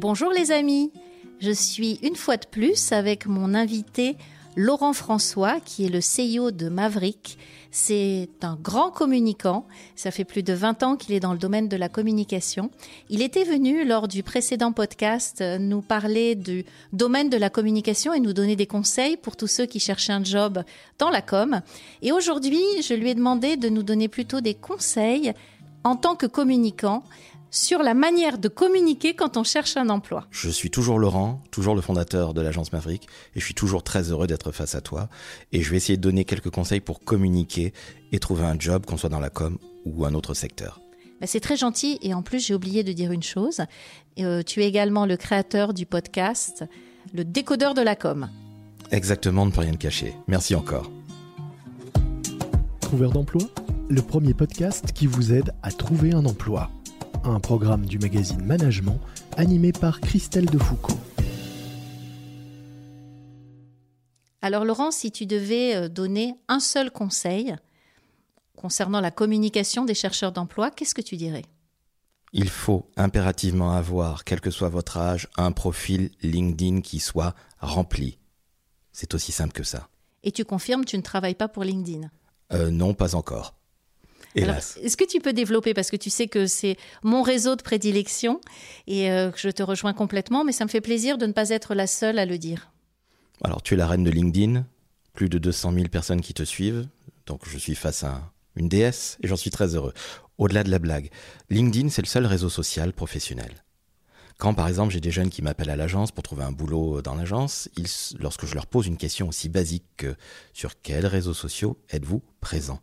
Bonjour les amis, je suis une fois de plus avec mon invité Laurent François qui est le CEO de Maverick. C'est un grand communicant, ça fait plus de 20 ans qu'il est dans le domaine de la communication. Il était venu lors du précédent podcast nous parler du domaine de la communication et nous donner des conseils pour tous ceux qui cherchent un job dans la com. Et aujourd'hui, je lui ai demandé de nous donner plutôt des conseils en tant que communicant sur la manière de communiquer quand on cherche un emploi. Je suis toujours Laurent, toujours le fondateur de l'agence Maverick, et je suis toujours très heureux d'être face à toi. Et je vais essayer de donner quelques conseils pour communiquer et trouver un job, qu'on soit dans la com ou un autre secteur. Bah, c'est très gentil, et en plus j'ai oublié de dire une chose. Euh, tu es également le créateur du podcast, le décodeur de la com. Exactement, ne peut rien te cacher. Merci encore. Trouveur d'emploi, le premier podcast qui vous aide à trouver un emploi un programme du magazine Management animé par Christelle Defoucault. Alors Laurent, si tu devais euh, donner un seul conseil concernant la communication des chercheurs d'emploi, qu'est-ce que tu dirais? Il faut impérativement avoir, quel que soit votre âge, un profil LinkedIn qui soit rempli. C'est aussi simple que ça. Et tu confirmes, tu ne travailles pas pour LinkedIn? Euh, Non, pas encore. Est-ce que tu peux développer parce que tu sais que c'est mon réseau de prédilection et euh, que je te rejoins complètement, mais ça me fait plaisir de ne pas être la seule à le dire. Alors tu es la reine de LinkedIn, plus de 200 000 personnes qui te suivent, donc je suis face à une déesse et j'en suis très heureux. Au-delà de la blague, LinkedIn c'est le seul réseau social professionnel. Quand par exemple j'ai des jeunes qui m'appellent à l'agence pour trouver un boulot dans l'agence, lorsque je leur pose une question aussi basique que sur quels réseaux sociaux êtes-vous présent?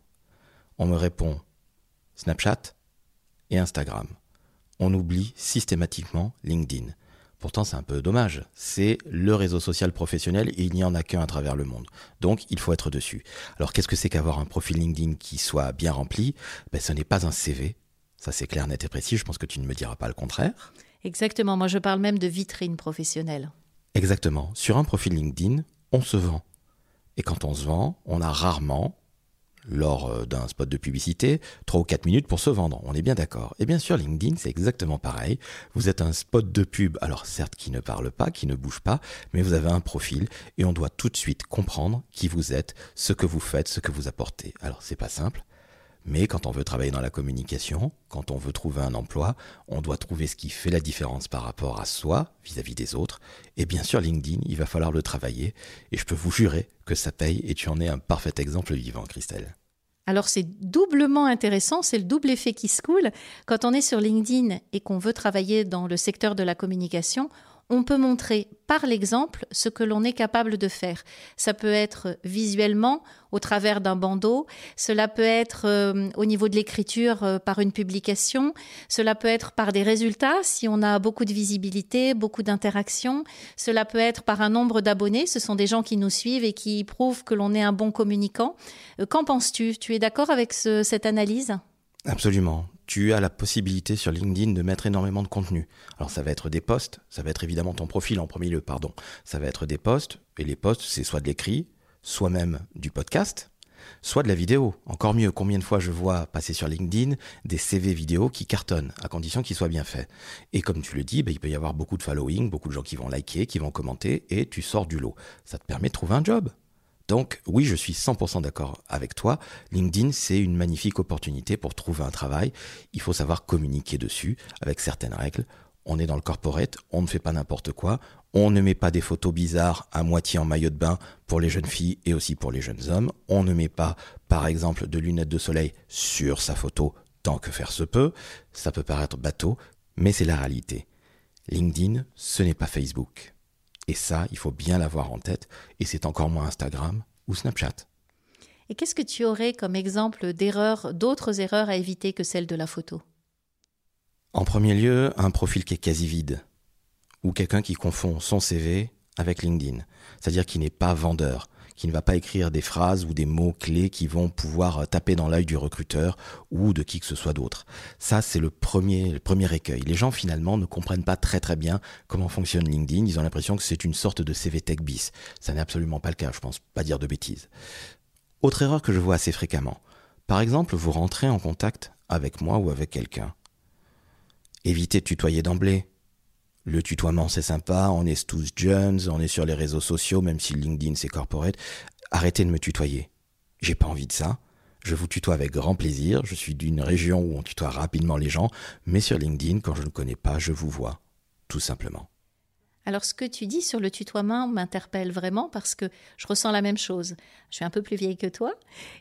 On me répond Snapchat et Instagram. On oublie systématiquement LinkedIn. Pourtant, c'est un peu dommage. C'est le réseau social professionnel et il n'y en a qu'un à travers le monde. Donc, il faut être dessus. Alors, qu'est-ce que c'est qu'avoir un profil LinkedIn qui soit bien rempli? Ben, Ce n'est pas un CV. Ça, c'est clair, net et précis. Je pense que tu ne me diras pas le contraire. Exactement. Moi, je parle même de vitrine professionnelle. Exactement. Sur un profil LinkedIn, on se vend. Et quand on se vend, on a rarement lors euh, d'un spot de publicité, 3 ou 4 minutes pour se vendre. On est bien d'accord. Et bien sûr, LinkedIn, c'est exactement pareil. Vous êtes un spot de pub, alors certes qui ne parle pas, qui ne bouge pas, mais vous avez un profil et on doit tout de suite comprendre qui vous êtes, ce que vous faites, ce que vous apportez. Alors c'est pas simple. Mais quand on veut travailler dans la communication, quand on veut trouver un emploi, on doit trouver ce qui fait la différence par rapport à soi vis-à-vis des autres. Et bien sûr, LinkedIn, il va falloir le travailler. Et je peux vous jurer que ça paye et tu en es un parfait exemple vivant, Christelle. Alors c'est doublement intéressant, c'est le double effet qui se coule. Quand on est sur LinkedIn et qu'on veut travailler dans le secteur de la communication, on peut montrer par l'exemple ce que l'on est capable de faire. Ça peut être visuellement au travers d'un bandeau, cela peut être euh, au niveau de l'écriture euh, par une publication, cela peut être par des résultats si on a beaucoup de visibilité, beaucoup d'interactions, cela peut être par un nombre d'abonnés, ce sont des gens qui nous suivent et qui prouvent que l'on est un bon communicant. Euh, qu'en penses-tu? Tu es d'accord avec cette analyse? Absolument tu as la possibilité sur LinkedIn de mettre énormément de contenu. Alors ça va être des posts, ça va être évidemment ton profil en premier lieu, pardon. Ça va être des posts, et les posts, c'est soit de l'écrit, soit même du podcast, soit de la vidéo. Encore mieux, combien de fois je vois passer sur LinkedIn des CV vidéo qui cartonnent, à condition qu'ils soient bien faits. Et comme tu le dis, bah, il peut y avoir beaucoup de following, beaucoup de gens qui vont liker, qui vont commenter, et tu sors du lot. Ça te permet de trouver un job. Donc oui, je suis 100% d'accord avec toi. LinkedIn, c'est une magnifique opportunité pour trouver un travail. Il faut savoir communiquer dessus avec certaines règles. On est dans le corporate, on ne fait pas n'importe quoi, on ne met pas des photos bizarres à moitié en maillot de bain pour les jeunes filles et aussi pour les jeunes hommes, on ne met pas par exemple de lunettes de soleil sur sa photo tant que faire se peut, ça peut paraître bateau, mais c'est la réalité. LinkedIn, ce n'est pas Facebook. Et ça, il faut bien l'avoir en tête, et c'est encore moins Instagram ou Snapchat. Et qu'est-ce que tu aurais comme exemple d'erreurs, d'autres erreurs à éviter que celle de la photo? En premier lieu, un profil qui est quasi vide, ou quelqu'un qui confond son CV avec LinkedIn, c'est-à-dire qui n'est pas vendeur, qui ne va pas écrire des phrases ou des mots clés qui vont pouvoir euh, taper dans l'œil du recruteur ou de qui que ce soit d'autre. Ça, c'est le premier, le premier écueil. Les gens, finalement, ne comprennent pas très très bien comment fonctionne LinkedIn. Ils ont l'impression que c'est une sorte de CV Tech bis. Ça n'est absolument pas le cas, je pense pas dire de bêtises. Autre erreur que je vois assez fréquemment. Par exemple, vous rentrez en contact avec moi ou avec quelqu'un. Évitez de tutoyer d'emblée. Le tutoiement, c'est sympa, on est tous jeunes, on est sur les réseaux sociaux, même si LinkedIn c'est corporate. Arrêtez de me tutoyer. J'ai pas envie de ça. Je vous tutoie avec grand plaisir. Je suis d'une région où on tutoie rapidement les gens, mais sur LinkedIn, quand je ne connais pas, je vous vois. Tout simplement. Alors ce que tu dis sur le tutoiement m'interpelle vraiment parce que je ressens la même chose. Je suis un peu plus vieille que toi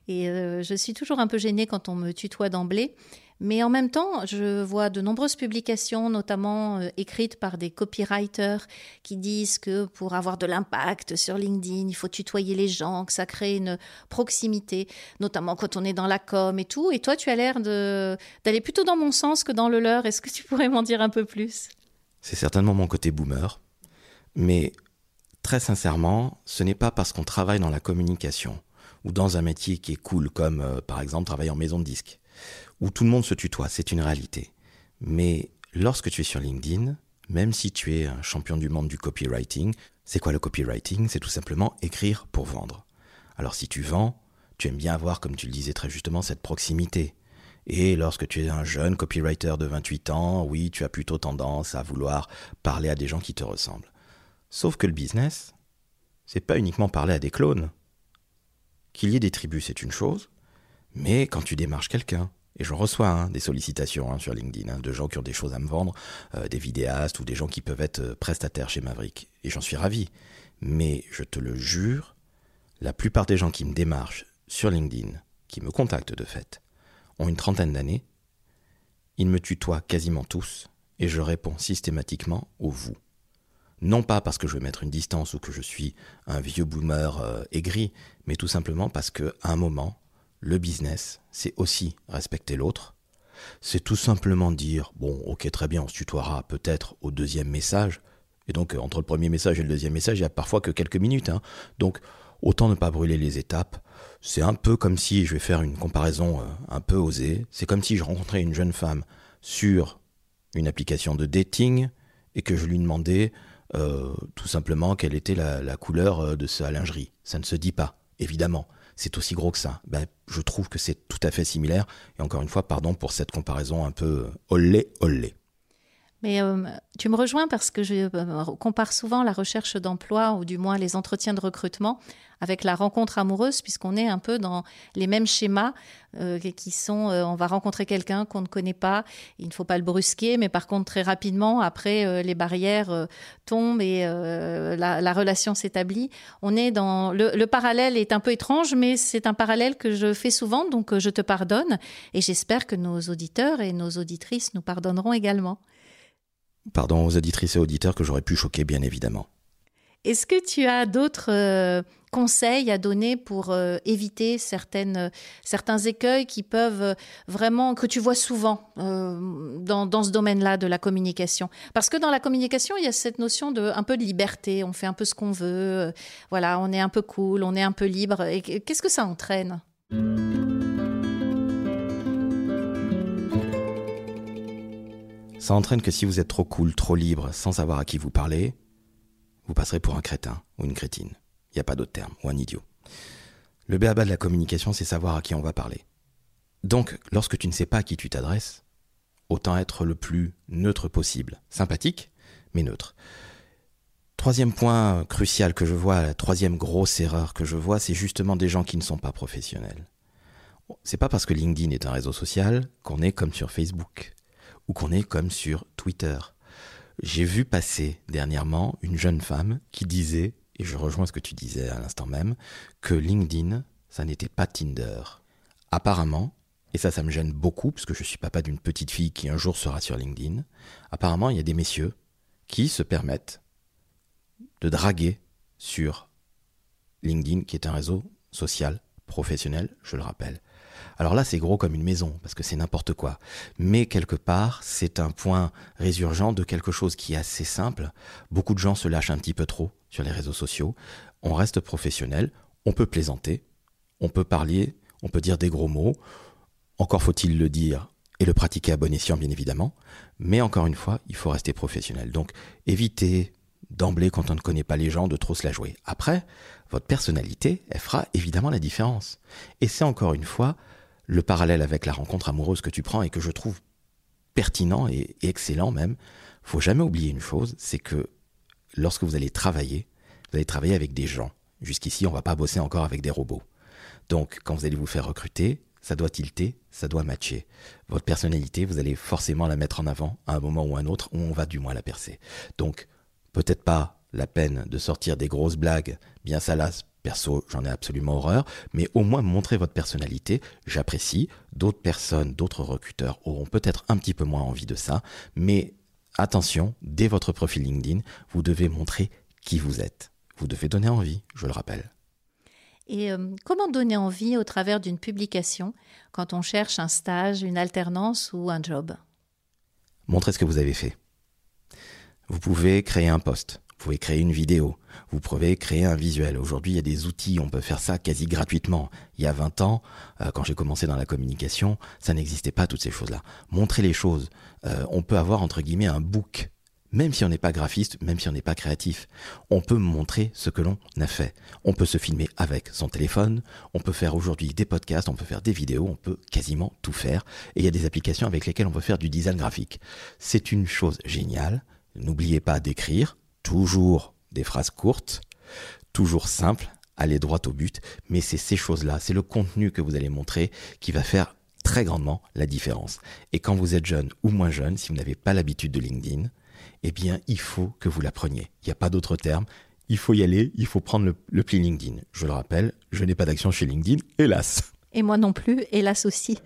et euh, je suis toujours un peu gênée quand on me tutoie d'emblée. Mais en même temps, je vois de nombreuses publications, notamment euh, écrites par des copywriters, qui disent que pour avoir de l'impact sur LinkedIn, il faut tutoyer les gens, que ça crée une proximité, notamment quand on est dans la com et tout. Et toi, tu as l'air d'aller plutôt dans mon sens que dans le leur. Est-ce que tu pourrais m'en dire un peu plus? C'est certainement mon côté boomer. Mais très sincèrement, ce n'est pas parce qu'on travaille dans la communication ou dans un métier qui est cool, comme euh, par exemple travailler en maison de disque, où tout le monde se tutoie, c'est une réalité. Mais lorsque tu es sur LinkedIn, même si tu es un champion du monde du copywriting, c'est quoi le copywriting? C'est tout simplement écrire pour vendre. Alors si tu vends, tu aimes bien avoir, comme tu le disais très justement, cette proximité. Et lorsque tu es un jeune copywriter de 28 ans, oui, tu as plutôt tendance à vouloir parler à des gens qui te ressemblent. Sauf que le business, c'est pas uniquement parler à des clones. Qu'il y ait des tribus, c'est une chose, mais quand tu démarches quelqu'un, et j'en reçois hein, des sollicitations hein, sur LinkedIn hein, de gens qui ont des choses à me vendre, euh, des vidéastes ou des gens qui peuvent être euh, prestataires chez Maverick, et j'en suis ravi. Mais je te le jure, la plupart des gens qui me démarchent sur LinkedIn, qui me contactent de fait, ont une trentaine d'années, ils me tutoient quasiment tous, et je réponds systématiquement au vous non pas parce que je veux mettre une distance ou que je suis un vieux boomer euh, aigri, mais tout simplement parce que à un moment, le business, c'est aussi respecter l'autre. C'est tout simplement dire bon, ok, très bien, on se tutoiera peut-être au deuxième message. Et donc, euh, entre le premier message et le deuxième message, il y a parfois que quelques minutes. Hein. Donc, autant ne pas brûler les étapes. C'est un peu comme si, je vais faire une comparaison euh, un peu osée, c'est comme si je rencontrais une jeune femme sur une application de dating et que je lui demandais euh, tout simplement quelle était la, couleur euh, de sa lingerie? Ça ne se dit pas, évidemment. C'est aussi gros que ça. Ben, je trouve que c'est tout à fait similaire. Et encore une fois, pardon pour cette comparaison un peu euh, olé olé. Mais tu me rejoins parce que je compare souvent la recherche d'emploi, ou du moins les entretiens de recrutement, avec la rencontre amoureuse, puisqu'on est un peu dans les mêmes schémas euh, qui sont euh, on va rencontrer quelqu'un qu'on ne connaît pas, il ne faut pas le brusquer, mais par contre très rapidement, après euh, les barrières tombent et la, relation s'établit. On est dans le, parallèle est un peu étrange, mais c'est un parallèle que je fais souvent, donc je te pardonne et j'espère que nos auditeurs et nos auditrices nous pardonneront également. Pardon aux auditrices et auditeurs que j'aurais pu choquer, bien évidemment. Est-ce que tu as d'autres euh, conseils à donner pour euh, éviter certaines, certains écueils qui peuvent vraiment, que tu vois souvent euh, dans, ce domaine-là de la communication? Parce que dans la communication, il y a cette notion de un peu de liberté, on fait un peu ce qu'on veut, voilà, on est un peu cool, on est un peu libre. Et qu'est-ce que ça entraîne? Ça entraîne que si vous êtes trop cool, trop libre, sans savoir à qui vous parlez, vous passerez pour un crétin ou une crétine. Il n'y a pas d'autre terme, ou un idiot. Le béaba de la communication, c'est savoir à qui on va parler. Donc, lorsque tu ne sais pas à qui tu t'adresses, autant être le plus neutre possible. Sympathique, mais neutre. Troisième point crucial que je vois, troisième grosse erreur que je vois, c'est justement des gens qui ne sont pas professionnels. C'est pas parce que LinkedIn est un réseau social qu'on est comme sur Facebook ou qu'on est comme sur Twitter j'ai vu passer dernièrement une jeune femme qui disait, et je rejoins ce que tu disais à l'instant même, que LinkedIn, ça n'était pas Tinder. Apparemment, et ça, ça me gêne beaucoup, parce que je suis papa d'une petite fille qui un jour sera sur LinkedIn, apparemment, il y a des messieurs qui se permettent de draguer sur LinkedIn, qui est un réseau social professionnel, je le rappelle. Alors là, c'est gros comme une maison, parce que c'est n'importe quoi. Mais quelque part, c'est un point résurgent de quelque chose qui est assez simple. Beaucoup de gens se lâchent un petit peu trop sur les réseaux sociaux. On reste professionnel, on peut plaisanter, on peut parler, on peut dire des gros mots. Encore faut-il le dire et le pratiquer à bon escient, bien évidemment. Mais encore une fois, il faut rester professionnel. Donc, évitez d'emblée, quand on ne connaît pas les gens, de trop se la jouer. Après, votre personnalité, elle fera évidemment la différence. Et c'est encore une fois le parallèle avec la rencontre amoureuse que tu prends et que je trouve pertinent et, excellent même. Faut jamais oublier une chose, c'est que lorsque vous allez travailler, vous allez travailler avec des gens. Jusqu'ici, on va pas bosser encore avec des robots. Donc, quand vous allez vous faire recruter, ça doit tilter, ça doit matcher. Votre personnalité, vous allez forcément la mettre en avant à un moment ou un autre, où on va du moins la percer. Donc, peut-être pas la peine de sortir des grosses blagues bien salaces Perso, j'en ai absolument horreur, mais au moins montrer votre personnalité, j'apprécie. D'autres personnes, d'autres recruteurs auront peut-être un petit peu moins envie de ça, mais attention, dès votre profil LinkedIn, vous devez montrer qui vous êtes. Vous devez donner envie, je le rappelle. Et euh, comment donner envie au travers d'une publication quand on cherche un stage, une alternance ou un job? Montrez ce que vous avez fait. Vous pouvez créer un poste. Vous pouvez créer une vidéo, vous pouvez créer un visuel. Aujourd'hui, il y a des outils, on peut faire ça quasi gratuitement. Il y a 20 ans, euh, quand j'ai commencé dans la communication, ça n'existait pas toutes ces choses-là. Montrer les choses. Euh, on peut avoir entre guillemets un book même si on n'est pas graphiste, même si on n'est pas créatif, on peut montrer ce que l'on a fait. On peut se filmer avec son téléphone, on peut faire aujourd'hui des podcasts, on peut faire des vidéos, on peut quasiment tout faire. Et il y a des applications avec lesquelles on peut faire du design graphique. C'est une chose géniale. N'oubliez pas d'écrire, toujours des phrases courtes, toujours simples, aller droit au but, mais c'est ces choses-là, c'est le contenu que vous allez montrer qui va faire très grandement la différence. Et quand vous êtes jeune ou moins jeune, si vous n'avez pas l'habitude de LinkedIn, eh bien, il faut que vous l'appreniez. Il n'y a pas d'autre terme. Il faut y aller, il faut prendre le, le pli LinkedIn. Je le rappelle, je n'ai pas d'action chez LinkedIn, hélas et moi non plus, hélas aussi.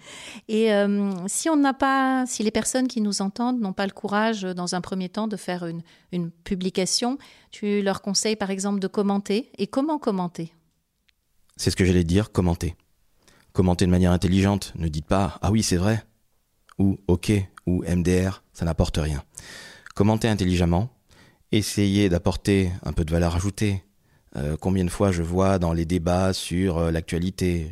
Et euh, si on n'a pas, si les personnes qui nous entendent n'ont pas le courage, dans un premier temps, de faire une, une publication, tu leur conseilles par exemple de commenter. Et comment commenter? C'est ce que j'allais dire, commenter. Commenter de manière intelligente. Ne dites pas ah oui c'est vrai ou ok ou MDR, ça n'apporte rien. Commentez intelligemment. Essayez d'apporter un peu de valeur ajoutée. Euh, combien de fois je vois dans les débats sur euh, l'actualité,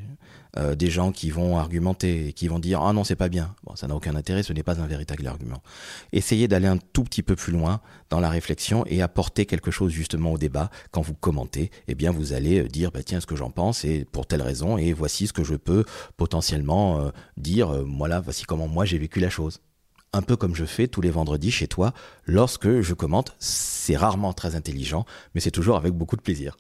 euh, des gens qui vont argumenter et qui vont dire ah non c'est pas bien. Bon ça n'a aucun intérêt, ce n'est pas un véritable argument. Essayez d'aller un tout petit peu plus loin dans la réflexion et apporter quelque chose justement au débat. Quand vous commentez, eh bien vous allez dire bah tiens ce que j'en pense et pour telle raison et voici ce que je peux potentiellement dire. voilà voici comment moi j'ai vécu la chose un peu comme je fais tous les vendredis chez toi lorsque je commente. C'est rarement très intelligent, mais c'est toujours avec beaucoup de plaisir.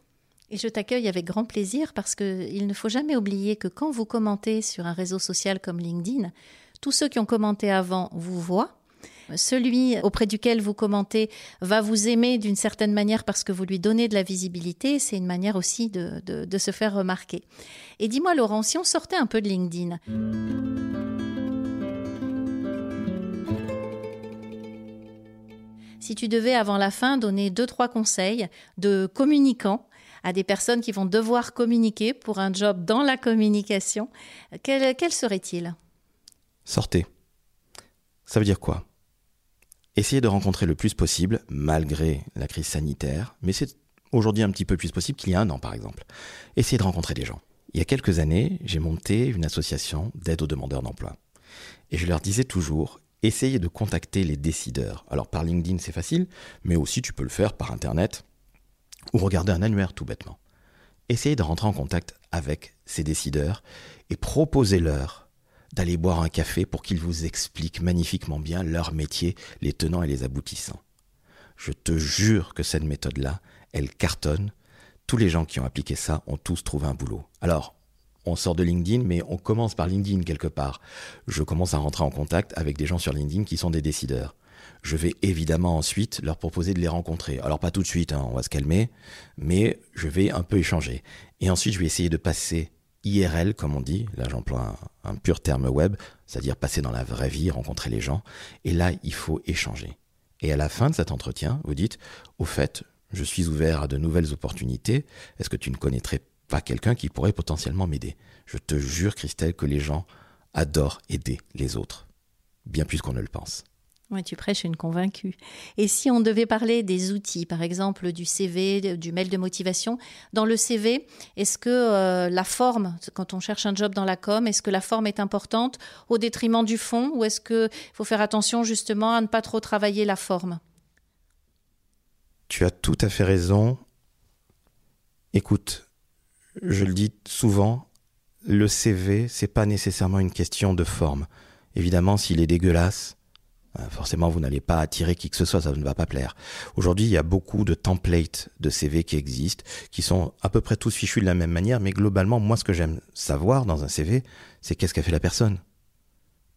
Et je t'accueille avec grand plaisir parce qu'il ne faut jamais oublier que quand vous commentez sur un réseau social comme LinkedIn, tous ceux qui ont commenté avant vous voient. Celui auprès duquel vous commentez va vous aimer d'une certaine manière parce que vous lui donnez de la visibilité. C'est une manière aussi de, de se faire remarquer. Et dis-moi, Laurent, si on sortait un peu de LinkedIn. Si tu devais, avant la fin, donner deux, trois conseils de communicants à des personnes qui vont devoir communiquer pour un job dans la communication, quel, serait-il? Sortez. Ça veut dire quoi? Essayez de rencontrer le plus possible, malgré la crise sanitaire, mais c'est aujourd'hui un petit peu plus possible qu'il y a un an par exemple. Essayez de rencontrer des gens. Il y a quelques années, j'ai monté une association d'aide aux demandeurs d'emploi. Et je leur disais toujours, essayez de contacter les décideurs. Alors par LinkedIn c'est facile, mais aussi tu peux le faire par Internet ou regarder un annuaire tout bêtement. Essayez de rentrer en contact avec ces décideurs et proposez-leur d'aller boire un café pour qu'ils vous expliquent magnifiquement bien leur métier, les tenants et les aboutissants. Je te jure que cette méthode-là, elle cartonne. Tous les gens qui ont appliqué ça ont tous trouvé un boulot. Alors, on sort de LinkedIn, mais on commence par LinkedIn quelque part. Je commence à rentrer en contact avec des gens sur LinkedIn qui sont des décideurs je vais évidemment ensuite leur proposer de les rencontrer. Alors pas tout de suite, hein, on va se calmer, mais je vais un peu échanger. Et ensuite, je vais essayer de passer IRL, comme on dit, là j'emploie un, pur terme web, c'est-à-dire passer dans la vraie vie, rencontrer les gens, et là, il faut échanger. Et à la fin de cet entretien, vous dites, au fait, je suis ouvert à de nouvelles opportunités, est-ce que tu ne connaîtrais pas quelqu'un qui pourrait potentiellement m'aider Je te jure, Christelle, que les gens adorent aider les autres, bien plus qu'on ne le pense. Oui, tu prêches une convaincue. Et si on devait parler des outils, par exemple du CV, du mail de motivation, dans le CV, est-ce que euh, la forme, quand on cherche un job dans la com, est-ce que la forme est importante au détriment du fond ou est-ce qu'il faut faire attention justement à ne pas trop travailler la forme? Tu as tout à fait raison. Écoute, je le dis souvent, le CV, c'est pas nécessairement une question de forme. Évidemment, s'il est dégueulasse, Euh, forcément, vous n'allez pas attirer qui que ce soit, ça ne va pas plaire. Aujourd'hui, il y a beaucoup de templates de CV qui existent, qui sont à peu près tous fichus de la même manière, mais globalement, moi, ce que j'aime savoir dans un CV, c'est qu'est-ce qu'a fait la personne.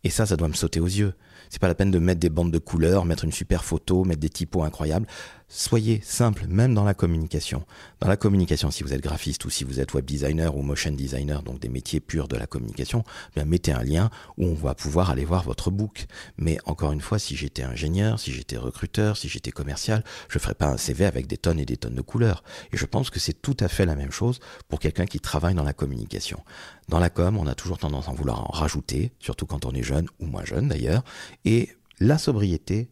Et ça, ça doit me sauter aux yeux. C'est pas la peine de mettre des bandes de couleurs, mettre une super photo, mettre des typos incroyables. Soyez simple, même dans la communication. Dans la communication, si vous êtes graphiste ou si vous êtes web designer ou motion designer, donc des métiers purs de la communication, bien mettez un lien où on va pouvoir aller voir votre book. Mais encore une fois, si j'étais ingénieur, si j'étais recruteur, si j'étais commercial, je ferais pas un CV avec des tonnes et des tonnes de couleurs. Et je pense que c'est tout à fait la même chose pour quelqu'un qui travaille dans la communication. Dans la com, on a toujours tendance à en vouloir en rajouter, surtout quand on est jeune ou moins jeune d'ailleurs. Et la sobriété,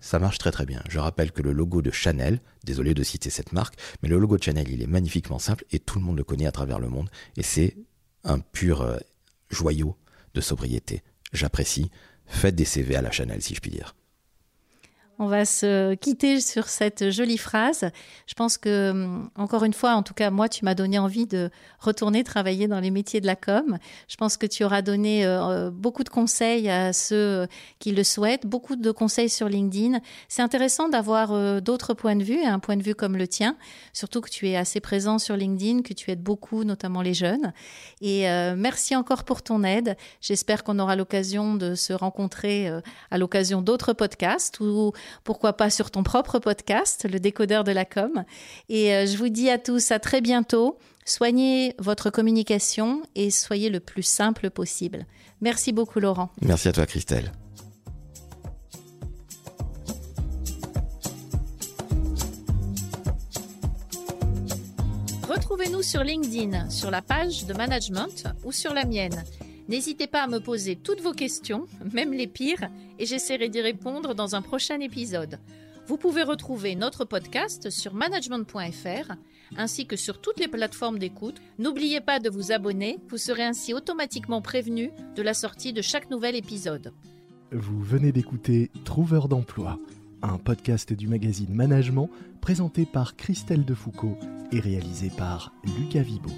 ça marche très très bien. Je rappelle que le logo de Chanel, désolé de citer cette marque, mais le logo de Chanel, il est magnifiquement simple et tout le monde le connaît à travers le monde. Et c'est un pur euh, joyau de sobriété. J'apprécie. Faites des CV à la Chanel, si je puis dire. On va se quitter sur cette jolie phrase. Je pense que, hum, encore une fois, en tout cas, moi, tu m'as donné envie de retourner travailler dans les métiers de la com. Je pense que tu auras donné euh, euh, beaucoup de conseils à ceux qui le souhaitent, beaucoup de conseils sur LinkedIn. C'est intéressant d'avoir euh, d'autres points de vue, un point de vue comme le tien, surtout que tu es assez présent sur LinkedIn, que tu aides beaucoup, notamment les jeunes. Et merci encore pour ton aide. J'espère qu'on aura l'occasion de se rencontrer à l'occasion d'autres podcasts ou pourquoi pas sur ton propre podcast, le décodeur de la com. Et euh, je vous dis à tous à très bientôt. Soignez votre communication et soyez le plus simple possible. Merci beaucoup Laurent. Merci à toi Christelle. Retrouvez-nous sur LinkedIn, sur la page de management ou sur la mienne. N'hésitez pas à me poser toutes vos questions, même les pires, et j'essaierai d'y répondre dans un prochain épisode. Vous pouvez retrouver notre podcast sur management.fr ainsi que sur toutes les plateformes d'écoute. N'oubliez pas de vous abonner, vous serez ainsi automatiquement prévenu de la sortie de chaque nouvel épisode. Vous venez d'écouter Trouveur d'emploi, un podcast du magazine Management présenté par Christelle Defoucault et réalisé par Lucas Vibo.